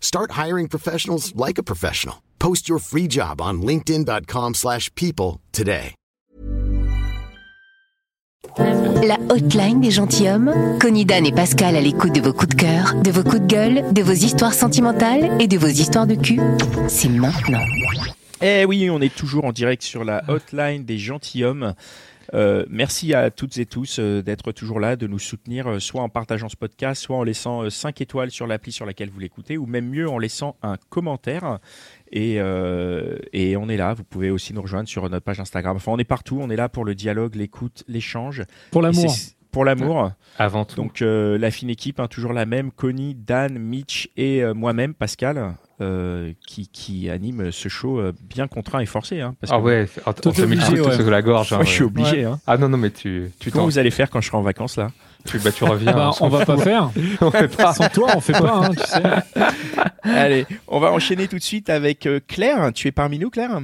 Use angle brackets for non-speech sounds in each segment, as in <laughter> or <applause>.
Start hiring professionals like a professional. Post your free job on linkedin.com/people slash people today. La hotline des gentilshommes. Connie Dan et Pascal à l'écoute de vos coups de cœur, de vos coups de gueule, de vos histoires sentimentales et de vos histoires de cul. C'est maintenant. Eh oui, on est toujours en direct sur la hotline des gentilshommes. Euh, merci à toutes et tous euh, d'être toujours là, de nous soutenir, euh, soit en partageant ce podcast, soit en laissant 5 étoiles sur l'appli sur laquelle vous l'écoutez, ou même mieux en laissant un commentaire. Et, euh, et on est là, vous pouvez aussi nous rejoindre sur notre page Instagram. Enfin, on est partout, on est là pour le dialogue, l'écoute, l'échange. Pour l'amour. Pour l'amour. Avant tout. Donc euh, la fine équipe, hein, toujours la même, Connie, Dan, Mitch et euh, moi-même, Pascal, euh, qui, qui anime ce show euh, bien contraint et forcé. Hein, parce ah que- ouais, on le obligé, couteau ouais. sous la gorge. hein, Moi, je suis ouais. obligé. Hein. Ah non, non, mais tu, tu Comment vous allez faire quand je serai en vacances là tu, bah, tu reviens. Bah, on va pas faire. <laughs> on fait pas. Sans toi, on fait pas, hein, tu sais. <laughs> Allez, on va enchaîner tout de suite avec euh, Claire. Tu es parmi nous, Claire?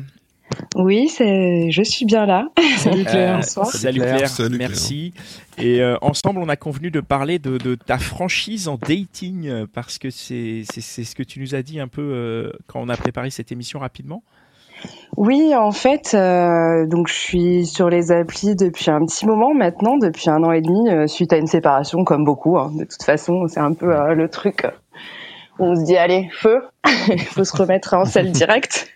Oui, c'est, je suis bien là. <laughs> Salut Claire. Euh, Bonsoir. Salut Claire, Salut Claire. merci. Et euh, ensemble, on a convenu de parler de, de ta franchise en dating euh, parce que c'est c'est- c'est ce que tu nous as dit un peu euh, quand on a préparé cette émission rapidement. Oui, en fait, euh, donc je suis sur les applis depuis un petit moment maintenant, depuis un an et demi, euh, suite à une séparation, comme beaucoup. hein. De toute façon, c'est un peu euh, le truc. euh, où on se dit allez, feu, <laughs> il faut se remettre en selle direct.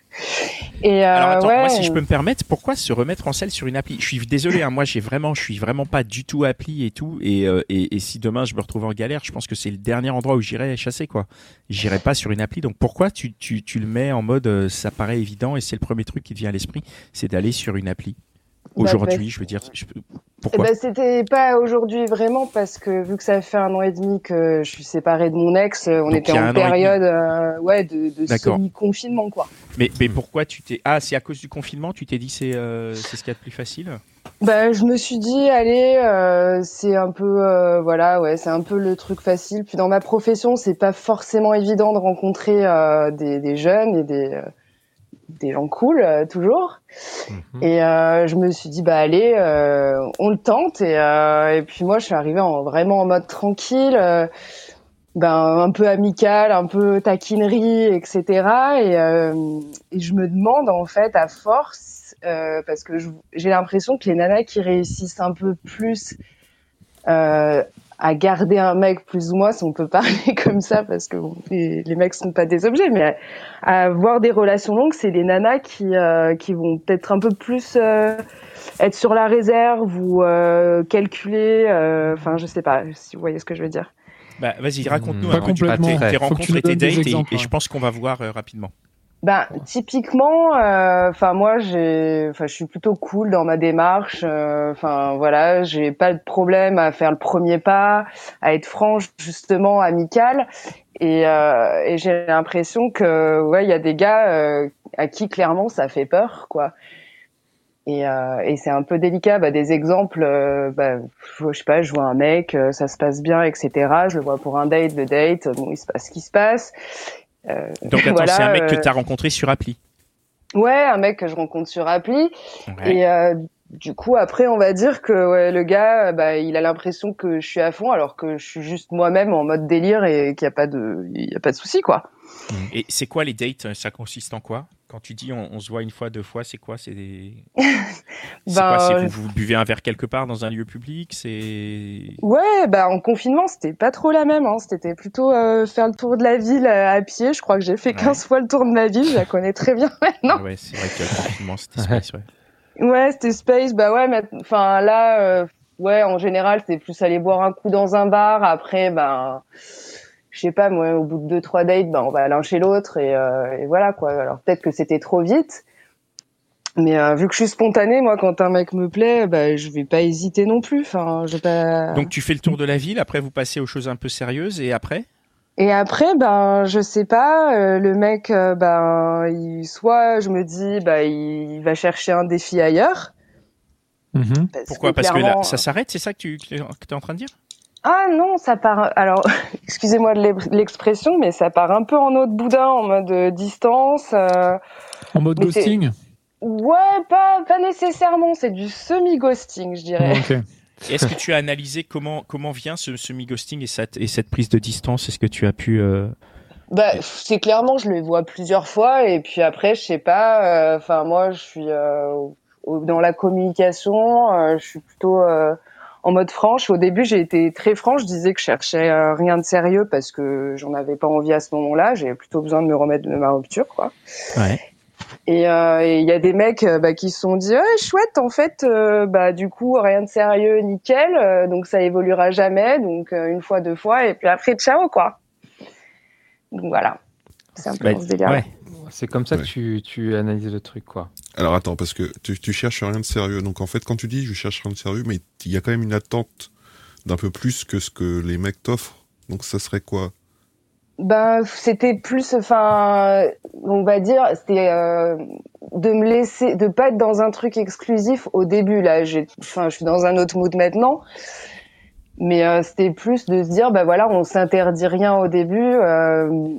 Et euh, Alors attends, ouais, moi si je peux me permettre, pourquoi se remettre en selle sur une appli? Je suis désolé, hein, moi j'ai vraiment, je suis vraiment pas du tout appli et tout. Et, euh, et, et si demain je me retrouve en galère, je pense que c'est le dernier endroit où j'irai chasser quoi. J'irai pas sur une appli. Donc pourquoi tu, tu, tu le mets en mode euh, ça paraît évident et c'est le premier truc qui te vient à l'esprit, c'est d'aller sur une appli? Bah, Aujourd'hui, je veux dire, je- Eh pourquoi ben, c'était pas aujourd'hui vraiment parce que vu que ça fait un an et demi que je suis séparée de mon ex, euh, on Donc, était en période euh, ouais de, semi-confinement quoi. Mais, mais pourquoi tu t'es ah c'est à cause du confinement tu t'es dit c'est euh, c'est ce qu'il y a de plus facile? Bah, je me suis dit, allez, euh, c'est un peu, euh, voilà, ouais, c'est un peu le truc facile. Puis dans ma profession, c'est pas forcément évident de rencontrer euh, des, des jeunes et des, des gens cool, euh, toujours. Mhm. Et euh, je me suis dit, bah allez, euh, on le tente. Et, euh, et puis moi, je suis arrivée en, vraiment en mode tranquille. euh, ben, un peu amical, un peu taquinerie, etc. Et, euh, et je me demande en fait à force, euh, parce que j'ai l'impression que les nanas qui réussissent un peu plus euh, à garder un mec plus ou moins, si on peut parler <laughs> comme ça, parce que bon, les, les mecs sont pas des objets, mais à, à avoir des relations longues, c'est les nanas qui euh, qui vont peut-être un peu plus euh, être sur la réserve ou euh, calculer. euh, Enfin, je sais pas si vous voyez ce que je veux dire. Bah vas-y raconte-nous Pas un peu tes- complètement. rencontres et tes dates et- je pense qu'on va voir euh, rapidement. Ben typiquement, euh, enfin moi j'ai, enfin je suis plutôt cool dans ma démarche. euh, Enfin voilà, j'ai pas de problème à faire le premier pas, à être franche justement, amicale. Et, euh, et j'ai l'impression que ouais il y a des gars euh, à qui clairement ça fait peur quoi. Et, euh, et c'est un peu délicat. Bah, des exemples, euh, bah, je sais pas, je vois un mec, euh, ça se passe bien, etc. Je le vois pour un date, le date, bon, il se passe ce qui se passe. Euh, Donc attends, voilà, c'est un mec que euh, tu as rencontré sur appli. Ouais, un mec que je rencontre sur appli. Ouais. Et euh, du coup, après, on va dire que ouais, le gars, bah, il a l'impression que je suis à fond, alors que je suis juste moi-même en mode délire et qu'il n'y a pas de, il y a pas de souci, quoi. Et c'est quoi les dates Ça consiste en quoi? Quand tu dis on, on se voit une fois, deux fois, c'est quoi? C'est des... <laughs> c'est Ben, quoi C'est euh, vous, vous buvez un verre quelque part dans un lieu public? C'est Ouais, bah en confinement, c'était pas trop la même. Hein. C'était plutôt euh, faire le tour de la ville euh, à pied. Je crois que j'ai fait 15 fois le tour de ma ville. Je la connais très bien <laughs> maintenant. Ouais, c'est vrai que le confinement, c'était space, ouais. <laughs> Ouais, c'était space. Bah ouais, mais enfin là, euh, ouais, en général, c'est plus aller boire un coup dans un bar. Après, ben, je sais pas, moi, au bout de deux trois dates, ben on va l'un chez l'autre et, euh, et voilà quoi. Alors peut-être que c'était trop vite. Mais euh, vu que je suis spontanée, moi, quand un mec me plaît, bah, je vais pas hésiter non plus. Enfin, je vais pas. Donc tu fais le tour de la ville, après vous passez aux choses un peu sérieuses, et après? Et après, ben, je sais pas, euh, le mec, euh, ben, il, soit je me dis, bah, il va chercher un défi ailleurs. Mhm. Parce Pourquoi? Que Parce que là, ça s'arrête, c'est ça que tu que es en train de dire? Ah non, ça part. Alors, <laughs> excusez-moi de l'ex- l'expression, mais ça part un peu en autre boudin, en mode euh, distance. euh, En mode Mais ghosting? Ouais, pas, pas nécessairement. C'est du semi-ghosting, je dirais. Et Est-ce que tu as analysé comment comment vient ce semi-ghosting et cette, et cette prise de distance? Est-ce que tu as pu euh, Bah, c'est clairement, je les vois plusieurs fois, et puis après, je sais pas. euh, Enfin, moi, je suis euh, dans la communication. euh, je suis plutôt euh, en mode franche. Au début, j'ai été très franche. Je disais que je cherchais euh, rien de sérieux parce que j'en avais pas envie à ce moment-là. J'avais plutôt besoin de me remettre de ma rupture, quoi. Ouais. Et euh, il y a des mecs euh, bah, qui se sont dit ouais chouette en fait euh, bah du coup rien de sérieux nickel euh, donc ça évoluera jamais donc euh, une fois deux fois et puis après ciao quoi donc voilà c'est un peu Bah, ce délire ouais. C'est comme ça Ouais. que tu, tu analyses le truc, quoi. Alors attends, parce que tu, tu cherches rien de sérieux. Donc en fait, quand tu dis je cherche rien de sérieux, mais il y a quand même une attente d'un peu plus que ce que les mecs t'offrent. Donc ça serait quoi? Ben, c'était plus, enfin, on va dire, c'était euh, de me laisser, de pas être dans un truc exclusif au début. Là, j'ai, enfin, je suis dans un autre mood maintenant. Mais euh, c'était plus de se dire, bah voilà, on s'interdit rien au début, euh,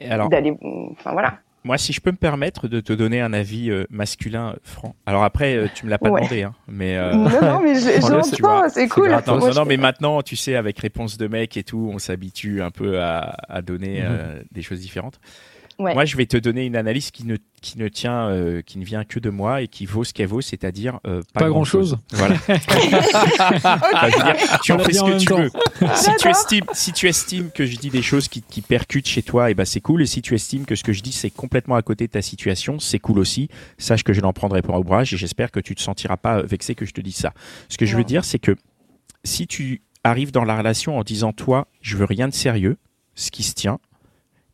Et Alors, d'aller, enfin voilà. Moi, si je peux me permettre de te donner un avis euh, masculin euh, franc. Alors après, euh, tu me l'as pas Ouais. demandé, hein, mais euh, non, non, mais j'entends, c'est cool. Attends, non, non, mais maintenant, tu sais, avec réponse de mec et tout, on s'habitue un peu à, à donner euh, des choses différentes. Ouais. Moi, je vais te donner une analyse qui ne, qui ne tient, euh, qui ne vient que de moi et qui vaut ce qu'elle vaut, c'est-à-dire euh, pas, Pas grand-chose. Voilà. <laughs> Dire, tu On en fais ce que tu temps. veux. <laughs> Si tu estimes, si tu estimes que je dis des choses qui, qui percutent chez toi, et ben c'est cool. Et si tu estimes que ce que je dis c'est complètement à côté de ta situation, c'est cool aussi. Sache que je n'en prendrai pas au ouvrage et j'espère que tu te sentiras pas vexé que je te dise ça. Ce que je veux dire, c'est que si tu arrives dans la relation en disant toi, je veux rien de sérieux, ce qui se tient,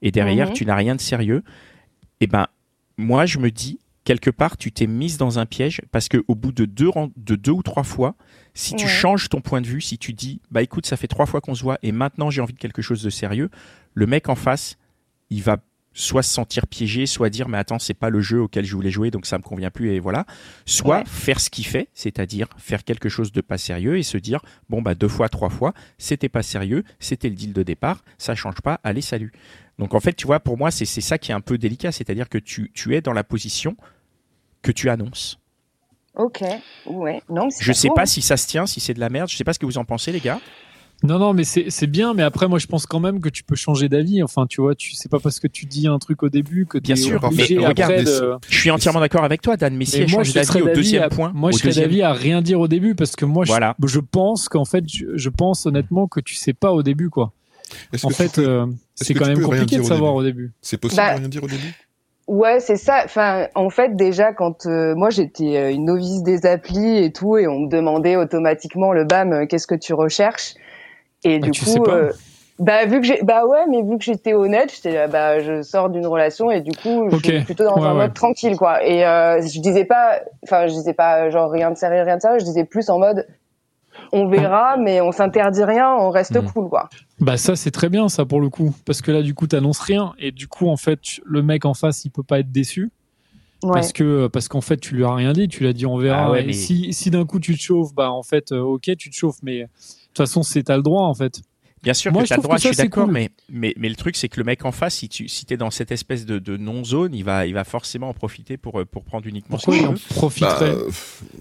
et derrière Mhm. tu n'as rien de sérieux, et ben moi je me dis quelque part tu t'es mise dans un piège parce que au bout de deux ren- de deux ou trois fois, si tu Ouais. changes ton point de vue, si tu dis bah écoute ça fait trois fois qu'on se voit et maintenant j'ai envie de quelque chose de sérieux, le mec en face il va soit se sentir piégé, soit dire mais attends c'est pas le jeu auquel je voulais jouer donc ça me convient plus et voilà, soit Ouais. faire ce qu'il fait, c'est-à-dire faire quelque chose de pas sérieux et se dire bon bah deux fois trois fois c'était pas sérieux, c'était le deal de départ, ça change pas, allez salut. Donc en fait tu vois pour moi c'est ça qui est un peu délicat, c'est-à-dire que tu tu es dans la position que tu annonces. Ok, ouais, non, Je sais pas si ça se tient, si c'est de la merde, je sais pas ce que vous en pensez les gars. Non, non, mais c'est c'est bien. Mais après, moi, je pense quand même que tu peux changer d'avis. Enfin, tu vois, tu sais pas parce que tu dis un truc au début que Bien sûr, mais regarde, de- Je suis entièrement d'accord avec toi Dan, mais si moi, change je d'avis serais au deuxième à- point, Moi, au je serais d'avis à rien dire au début parce que moi, je- Voilà. je, pense qu'en fait, je, je pense honnêtement que tu sais pas au début, quoi. En fait, euh, c'est quand même compliqué de savoir début? au début. C'est possible Bah, de rien dire au début? Ouais, c'est ça. Enfin, en fait, déjà, quand euh, moi j'étais euh, une novice des applis et tout, et on me demandait automatiquement le BAM, euh, qu'est-ce que tu recherches? Et Bah, du tu sais coup, pas. euh, bah vu que j'ai, bah ouais, mais vu que j'étais honnête, j'étais là, bah je sors d'une relation et du coup, je suis plutôt dans Ouais, un ouais. mode tranquille, quoi. Et euh, je disais pas, enfin, je disais pas genre rien de sérieux, rien de sérieux. Je disais plus en mode, on verra, mais on s'interdit rien, on reste Mhm. cool, quoi. Bah ça c'est très bien ça pour le coup parce que là du coup t'annonces rien et du coup en fait le mec en face il peut pas être déçu Ouais. parce que parce qu'en fait tu lui as rien dit tu lui as dit on verra Ah ouais, et mais- si si d'un coup tu te chauffes bah en fait euh, ok tu te chauffes mais toute façon c'est t'as le droit en fait Bien sûr Moi, que je t'as le droit, je suis d'accord, cool. mais, mais, mais le truc, c'est que le mec en face, si tu si t'es dans cette espèce de, de non-zone, il va, il va forcément en profiter pour, euh, pour prendre uniquement Pourquoi ce il qu'il en veut. Bah, profiterait euh,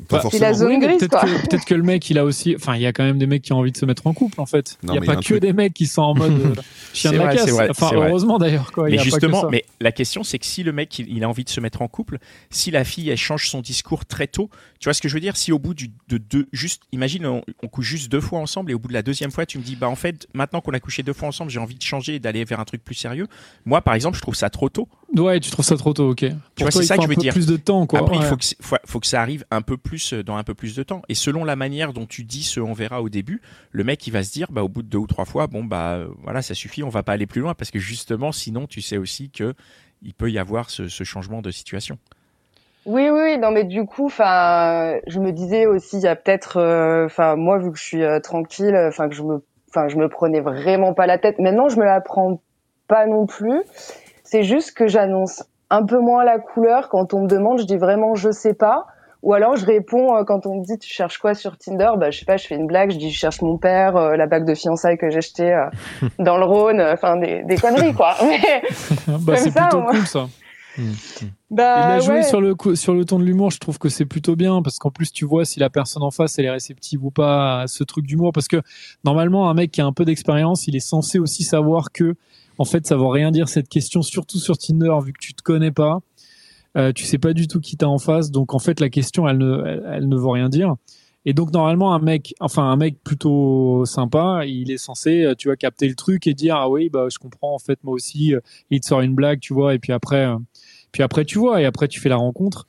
pas Bah, C'est la forcément. Oui, peut-être quoi. que, peut-être que le mec, il a aussi. Enfin, il y a quand même des mecs qui ont envie de se mettre en couple, en fait. Il n'y a pas y a que truc- des mecs qui sont en mode euh, <laughs> chien C'est de la vrai, casse. c'est vrai, enfin, c'est vrai. heureusement d'ailleurs, Mais y a pas que justement, ça. mais la question, c'est que si le mec, il, il a envie de se mettre en couple, si la fille, elle change son discours très tôt, tu vois ce que je veux dire? Si au bout du, de deux, juste, imagine, on, on couche juste deux fois ensemble et au bout de la deuxième fois, tu me dis, bah en fait, maintenant qu'on a couché deux fois ensemble, j'ai envie de changer et d'aller vers un truc plus sérieux. Moi, par exemple, je trouve ça trop tôt. Ouais, tu trouves ça trop tôt, ok. Pour vois, c'est ça que je veux dire. plus de temps, quoi. Après, il faut que, c'est- faut, faut que ça arrive un peu plus euh, dans un peu plus de temps. Et selon la manière dont tu dis ce on verra au début, le mec, il va se dire, bah, au bout de deux ou trois fois, bon, bah, euh, voilà, ça suffit, on va pas aller plus loin parce que justement, sinon, tu sais aussi que il peut y avoir ce, ce changement de situation. Oui, oui, non, mais du coup, enfin, je me disais aussi, il y a peut-être, euh, enfin, moi, vu que je suis euh, tranquille, enfin, que je me, enfin, je me prenais vraiment pas la tête. Maintenant, je me la prends pas non plus. C'est juste que j'annonce un peu moins la couleur quand on me demande. Je dis vraiment, je sais pas. Ou alors, je réponds euh, quand on me dit, tu cherches quoi sur Tinder? Bah, je sais pas, je fais une blague. Je dis, je cherche mon père, euh, la bague de fiançailles que j'ai achetée euh, <laughs> dans le Rhône. Enfin, des, des conneries, quoi. <laughs> Mais, bah, c'est plutôt moi. cool, ça. Bah, il a joué ouais. sur le coup- sur le ton de l'humour. Je trouve que c'est plutôt bien parce qu'en plus tu vois si la personne en face elle est réceptive ou pas à ce truc d'humour. Parce que normalement un mec qui a un peu d'expérience, il est censé aussi savoir que en fait ça veut rien dire cette question, surtout sur Tinder vu que tu te connais pas, euh, tu sais pas du tout qui t'as en face. Donc en fait la question elle ne elle, elle ne veut rien dire. Et donc normalement un mec, enfin un mec plutôt sympa, il est censé, euh, tu vois, capter le truc et dire ah oui bah je comprends en fait moi aussi. euh, Il te sort une blague, tu vois, et puis après. Puis après, tu vois, et après, tu fais la rencontre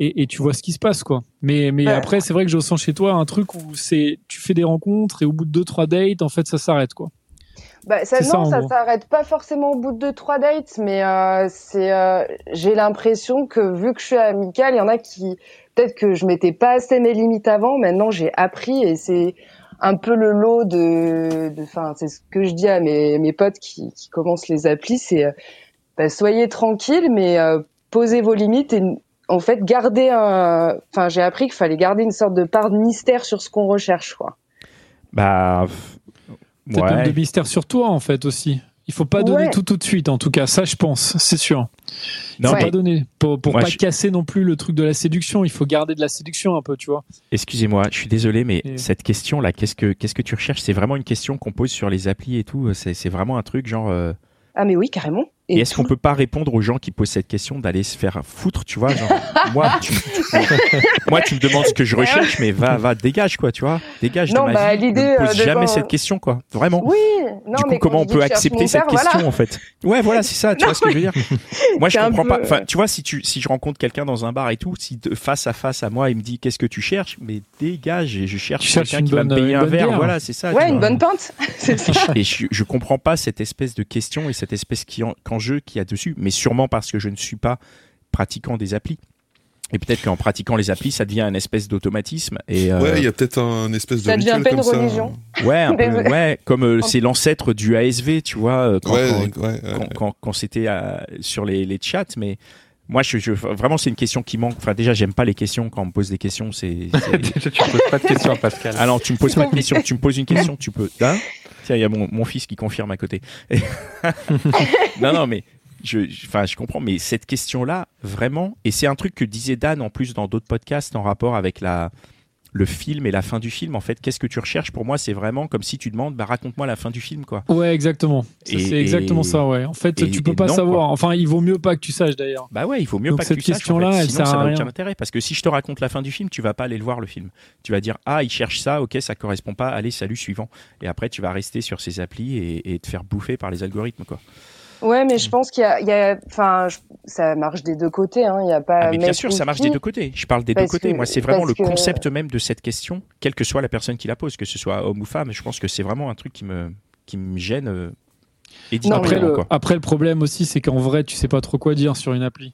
et, et tu vois ce qui se passe, quoi. Mais, mais Ouais. après, c'est vrai que je ressens chez toi un truc où c'est, tu fais des rencontres et au bout de deux, trois dates, en fait, ça s'arrête, quoi. Bah, ça, non, ça s'arrête pas forcément au bout de deux trois dates, mais euh, c'est, euh, j'ai l'impression que vu que je suis amicale, il y en a qui peut-être que je m'étais pas assez mes limites avant. Maintenant, j'ai appris et c'est un peu le lot de, de, enfin, c'est ce que je dis à mes mes potes qui, qui commencent les applis, c'est euh, bah, soyez tranquilles, mais euh, posez vos limites et en fait gardez un. Enfin, j'ai appris qu'il fallait garder une sorte de part de mystère sur ce qu'on recherche, quoi. Bah, Peut-être même de mystère sur toi, en fait, aussi. Il faut pas donner Ouais. tout tout de suite, en tout cas, ça, je pense, c'est sûr. Non, faut Ouais. pas donner pour, pour Moi, pas je- casser non plus le truc de la séduction. Il faut garder de la séduction un peu, tu vois. Excusez-moi, je suis désolé, mais Et- cette question-là, qu'est-ce que qu'est-ce que tu recherches? C'est vraiment une question qu'on pose sur les applis et tout. C'est c'est vraiment un truc genre. euh, Ah mais oui, carrément. Et, est-ce qu'on peut pas répondre aux gens qui posent cette question d'aller se faire foutre, tu vois genre, <laughs> Moi, tu, tu- moi, tu me demandes ce que je recherche, mais va, va, dégage quoi, tu vois Dégage Non, de ma bah, vie. Ne l'idée, me pose euh, de jamais quand- cette question, quoi. Vraiment. Oui, non, du coup, mais comment je on peut accepter cette père, question voilà. en fait? Ouais, voilà, c'est ça. <laughs> Tu vois ce que je veux dire Moi, je comprends peu- pas. Enfin, tu vois, si tu, si je rencontre quelqu'un dans un bar et tout, si de face à face à moi, il me dit qu'est-ce que tu cherches, mais dégage. Et je cherche quelqu'un qui va me payer un verre. bière. Voilà, c'est ça. Ouais, une bonne pinte. <laughs> C'est ça. Et je, je comprends pas cette espèce de question et cette espèce qui en- qu'enjeu qu'il y a dessus, mais sûrement parce que je ne suis pas pratiquant des applis. Et peut-être qu'en pratiquant les applis, ça devient une espèce d'automatisme. Et euh, Ouais, il y a peut-être un espèce de Ça devient rituel pas une comme ça. religion. ouais, un peu, Désolé. ouais, comme euh, c'est l'ancêtre du ASV, tu vois, euh, quand, Ouais, quand- ouais, ouais, quand, ouais. quand- quand c'était euh, sur les, les chats, mais moi, je, je- vraiment, c'est une question qui manque. Enfin, déjà, j'aime pas les questions quand on me pose des questions. C'est, <laughs> c'est- Déjà, tu poses pas de questions à Pascal. ah non, tu me poses pas de questions. Tu me poses une question, tu peux. Hein? Tiens, il y a mon, fils qui confirme à côté. <laughs> non, non, mais je, je comprends. Mais cette question-là, vraiment, et c'est un truc que disait Dan en plus dans d'autres podcasts en rapport avec la le film et la fin du film. En fait, qu'est-ce que tu recherches? Pour moi, c'est vraiment comme si tu demandes, bah raconte-moi la fin du film, quoi. Ouais, exactement. C'est exactement et- ça, ouais. En fait, et- tu peux pas non, savoir. quoi. Enfin, il vaut mieux pas que tu saches d'ailleurs. Bah ouais, il faut mieux Donc pas que tu saches. en question-là, fait. elle Sinon, sert ça n'a aucun intérêt. Parce que si je te raconte la fin du film, tu vas pas aller le voir le film. Tu vas dire ah il cherche ça, ok ça correspond pas, allez salut suivant. Et après tu vas rester sur ces applis et, et te faire bouffer par les algorithmes quoi. Ouais, mais je pense qu'il y a, enfin, ça marche des deux côtés. Hein. Il y a pas. Ah, mais bien sûr ça marche des deux côtés. Je parle des deux côtés. que- Moi c'est vraiment le que- concept même de cette question, quelle que soit la personne qui la pose, que ce soit homme ou femme. Je pense que c'est vraiment un truc qui me qui me gêne. euh, éditorialement, Après le, quoi. après, le problème aussi, c'est qu'en vrai, tu sais pas trop quoi dire sur une appli.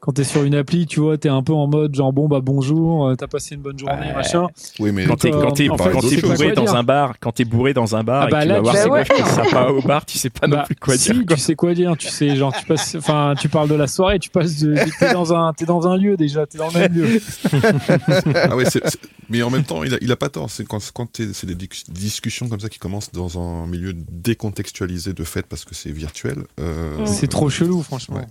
Quand t'es sur une appli, tu vois, t'es un peu en mode genre bon bah bonjour, euh, t'as passé une bonne journée, Ouais. machin. Oui, mais Quand t'es euh, quand t'es bourré dans un bar, quand t'es bourré dans un bar Ah et bah que tu vas voir meufs qui sont au bar, tu sais pas non Bah, plus quoi si, dire. quoi. tu sais quoi dire, tu sais genre tu passes, enfin tu parles de la soirée, tu passes, de, t'es dans un, t'es dans un lieu déjà, t'es dans le même lieu. ah ouais, Mais en même temps, il a, il a pas tort. C'est quand, quand t'es- c'est des dis- discussions comme ça qui commencent dans un milieu décontextualisé de fait parce que c'est virtuel. euh, C'est trop chelou, franchement. Ouais.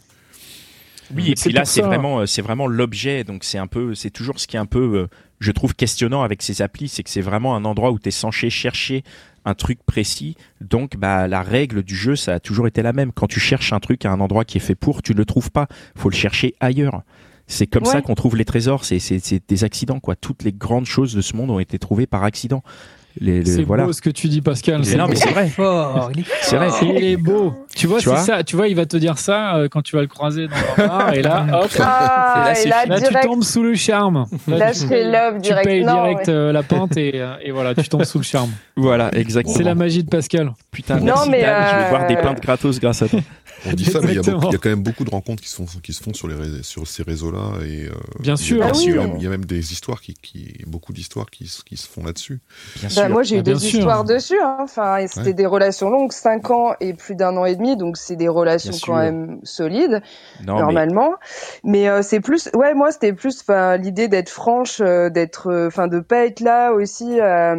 Oui, et puis là, c'est vraiment, euh, c'est vraiment l'objet. Donc c'est un peu, c'est toujours ce qui est un peu, euh, je trouve questionnant avec ces applis, c'est que c'est vraiment un endroit où tu es censé chercher un truc précis. Donc, bah, la règle du jeu, ça a toujours été la même. Quand tu cherches un truc à un endroit qui est fait pour, tu ne le trouves pas. Faut le chercher ailleurs. C'est comme Ouais. ça qu'on trouve les trésors. C'est, c'est, c'est des accidents, quoi. Toutes les grandes choses de ce monde ont été trouvées par accident. Les, les- C'est voilà. beau ce que tu dis, Pascal. C'est non, mais c'est vrai. Fort, il est C'est vrai. Il est beau. Tu vois, Tu c'est vois ça. Tu vois, il va te dire ça euh, quand tu vas le croiser dans un bar. et là, <laughs> hop, Ah, là, c'est là, là, tu direct, tombes sous le charme. là, tu, je fais love tu direct. payes Non, direct ouais. euh, la pinte et, euh, et voilà, tu tombes sous le charme. Voilà, exactement. C'est la magie de Pascal. Putain, Non, merci mais, Dan. Je vais boire des pintes gratos grâce à toi. On dit ça, mais il y, a Exactement. beaucoup- il y a quand même beaucoup de rencontres qui se font, qui se font sur, les, rés- sur ces réseaux-là. Et, euh, Bien il y a- sûr. Ah il y a oui. même- Il y a même des histoires qui, qui beaucoup d'histoires qui, se- qui se font là-dessus. Bien Bah, moi, j'ai eu Ah, bien des sûr. histoires dessus. Hein. Enfin, c'était Ouais. des relations longues, 5 ans et plus d'un an et demi, donc c'est des relations Bien quand sûr. même solides, non, normalement. Mais, euh, c'est plus, ouais, moi, c'était plus, l'idée d'être franche, euh, d'être, euh, enfin, de pas être là aussi. euh,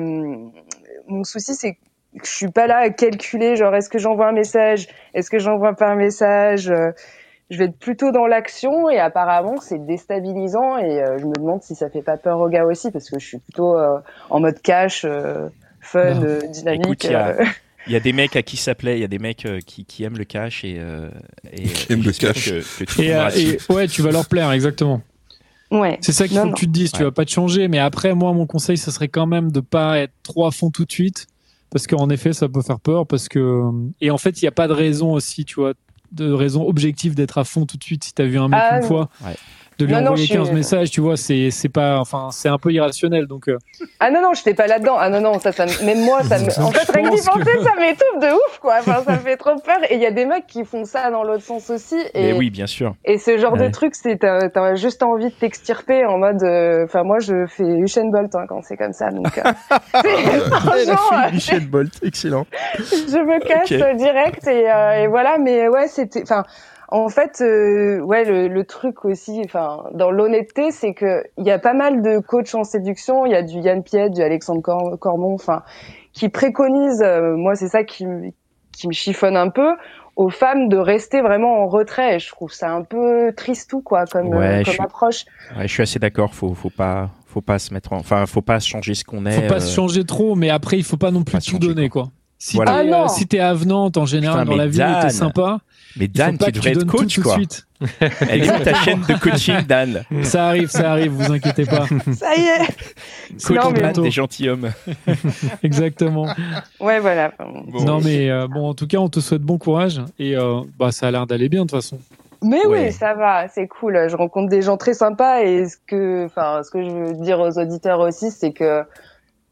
mon souci, c'est que je suis pas là à calculer, genre, est-ce que j'envoie un message, est-ce que j'envoie pas un message? Je vais être plutôt dans l'action et apparemment c'est déstabilisant et euh, je me demande si ça fait pas peur aux gars aussi parce que je suis plutôt euh, en mode cash, euh, fun, Non. euh, dynamique. Écoute, il y a- euh. Il y a des mecs à qui ça plaît, il y a des mecs euh, qui, qui aiment le cash et, euh, et <laughs> Qui aiment le cash. Que, que tu Et, euh, et ouais, tu vas leur plaire, exactement. Ouais. C'est ça qu'il faut non. que tu te dises. Tu Ouais. vas pas te changer. Mais après, moi, mon conseil, ça serait quand même de pas être trop à fond tout de suite. Parce qu'en effet, ça peut faire peur. Parce que, et en fait, il n'y a pas de raison aussi, tu vois, de raison objective d'être à fond tout de suite si tu as vu un mec Ah, une non. fois. Ouais. De lui Non, non, envoyer suis- 15 messages, tu vois, c'est, c'est pas, enfin, c'est un peu irrationnel. Donc, euh, Ah non non, je pas là-dedans. Ah non non, ça, ça me- même moi, ça me... <laughs> en fait rien que penser, ça m'étouffe de ouf quoi. Enfin, ça me fait trop peur. Et il y a des mecs qui font ça dans l'autre sens aussi. Et, Mais oui, bien sûr. et ce genre Ouais. de truc, c'est t'as t'as juste envie de t'extirper en mode. euh, Enfin moi, je fais Usain Bolt hein, quand c'est comme ça. Donc euh, <laughs> franchement, euh, Michel Bolt, excellent. <laughs> je me casse direct et, euh, et voilà mais ouais c'était enfin en fait euh, ouais le, le truc aussi enfin dans l'honnêteté c'est que il y a pas mal de coachs en séduction il y a du Yann Piet du Alexandre Cor- Cormon enfin qui préconisent euh, moi c'est ça qui me qui me chiffonne un peu aux femmes de rester vraiment en retrait et je trouve ça un peu tristou quoi comme Ouais, euh, je suis- approche Ouais, je suis assez d'accord. Faut, faut pas, faut pas se mettre en, enfin, faut pas changer ce qu'on est. faut pas euh, se changer trop. Mais après, il faut pas non plus pas tout donner, quoi. Si Voilà. Ah t'es, euh, si t'es avenante en général Putain, dans la vie, t'es sympa. Mais Dan, tu devrais être donnes tout coach, tout de suite. <laughs> Elle est où ta chaîne de coaching, Dan <laughs> Ça arrive, ça arrive. Vous inquiétez pas. <laughs> ça y est Coach Non, Dan des gentilshommes. Exactement. ouais voilà Bon. non mais euh, bon, en tout cas, on te souhaite bon courage et euh, bah ça a l'air d'aller bien de toute façon. Mais Ouais. oui, ça va, c'est cool. Je rencontre des gens très sympas et ce que, enfin, ce que je veux dire aux auditeurs aussi, c'est que,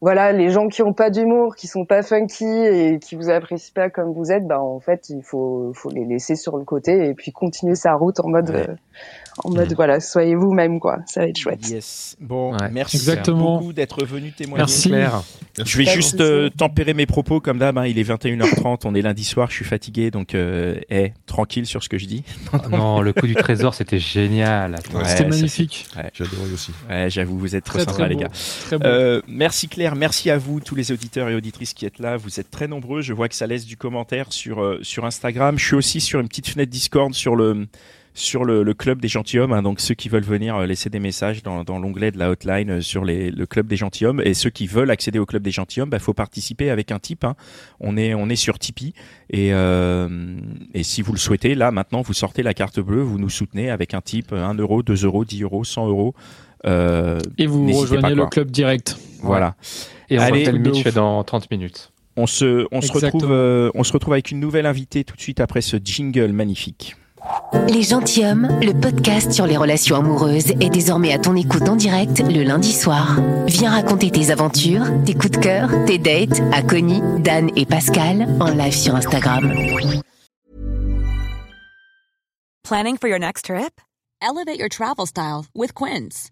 voilà, les gens qui ont pas d'humour, qui sont pas funky et qui vous apprécient pas comme vous êtes, ben en fait, il faut, faut les laisser sur le côté et puis continuer sa route en mode, Ouais. euh, en mode, voilà, soyez vous-même quoi. Ça va être chouette. Yes. Bon, Ouais. merci Exactement. beaucoup d'être venu témoigner. Merci. clair. Je vais juste euh, tempérer mes propos comme d'hab. hein, il est 21h30, on est lundi soir, je suis fatigué, donc euh, eh, tranquille sur ce que je dis. Non, le coup du trésor, c'était génial. Ouais, C'était magnifique. J'ai adoré aussi. Ouais, j'avoue, vous êtes trop Très sympas très les gars. Très beau. Euh, merci Claire, merci à vous tous les auditeurs et auditrices qui êtes là. Vous êtes très nombreux. Je vois que ça laisse du commentaire sur euh, sur Instagram. Je suis aussi sur une petite fenêtre Discord sur le sur le, le club des gentilshommes. hein. donc ceux qui veulent venir euh, laisser des messages dans, dans l'onglet de la hotline euh, sur les, le club des gentilshommes et ceux qui veulent accéder au club des gentilshommes, bah faut participer avec un type. hein. On est on est sur Tipeee et et si vous le souhaitez, là maintenant vous sortez la carte bleue, vous nous soutenez avec un type 1 euro, 2 euros, 10 euros, 100 euros. Euh, et vous rejoignez pas, le club direct. Voilà. Et on Allez, refait le de Mitch dans 30 minutes. On se, on se Exactement. retrouve, euh, on se retrouve avec une nouvelle invitée tout de suite après ce jingle magnifique. Les Gentilhommes, le podcast sur les relations amoureuses, est désormais à ton écoute en direct le lundi soir. Viens raconter tes aventures, tes coups de cœur, tes dates à Connie, Dan et Pascal en live sur Instagram. Planning for your next trip? Elevate your travel style with Quince.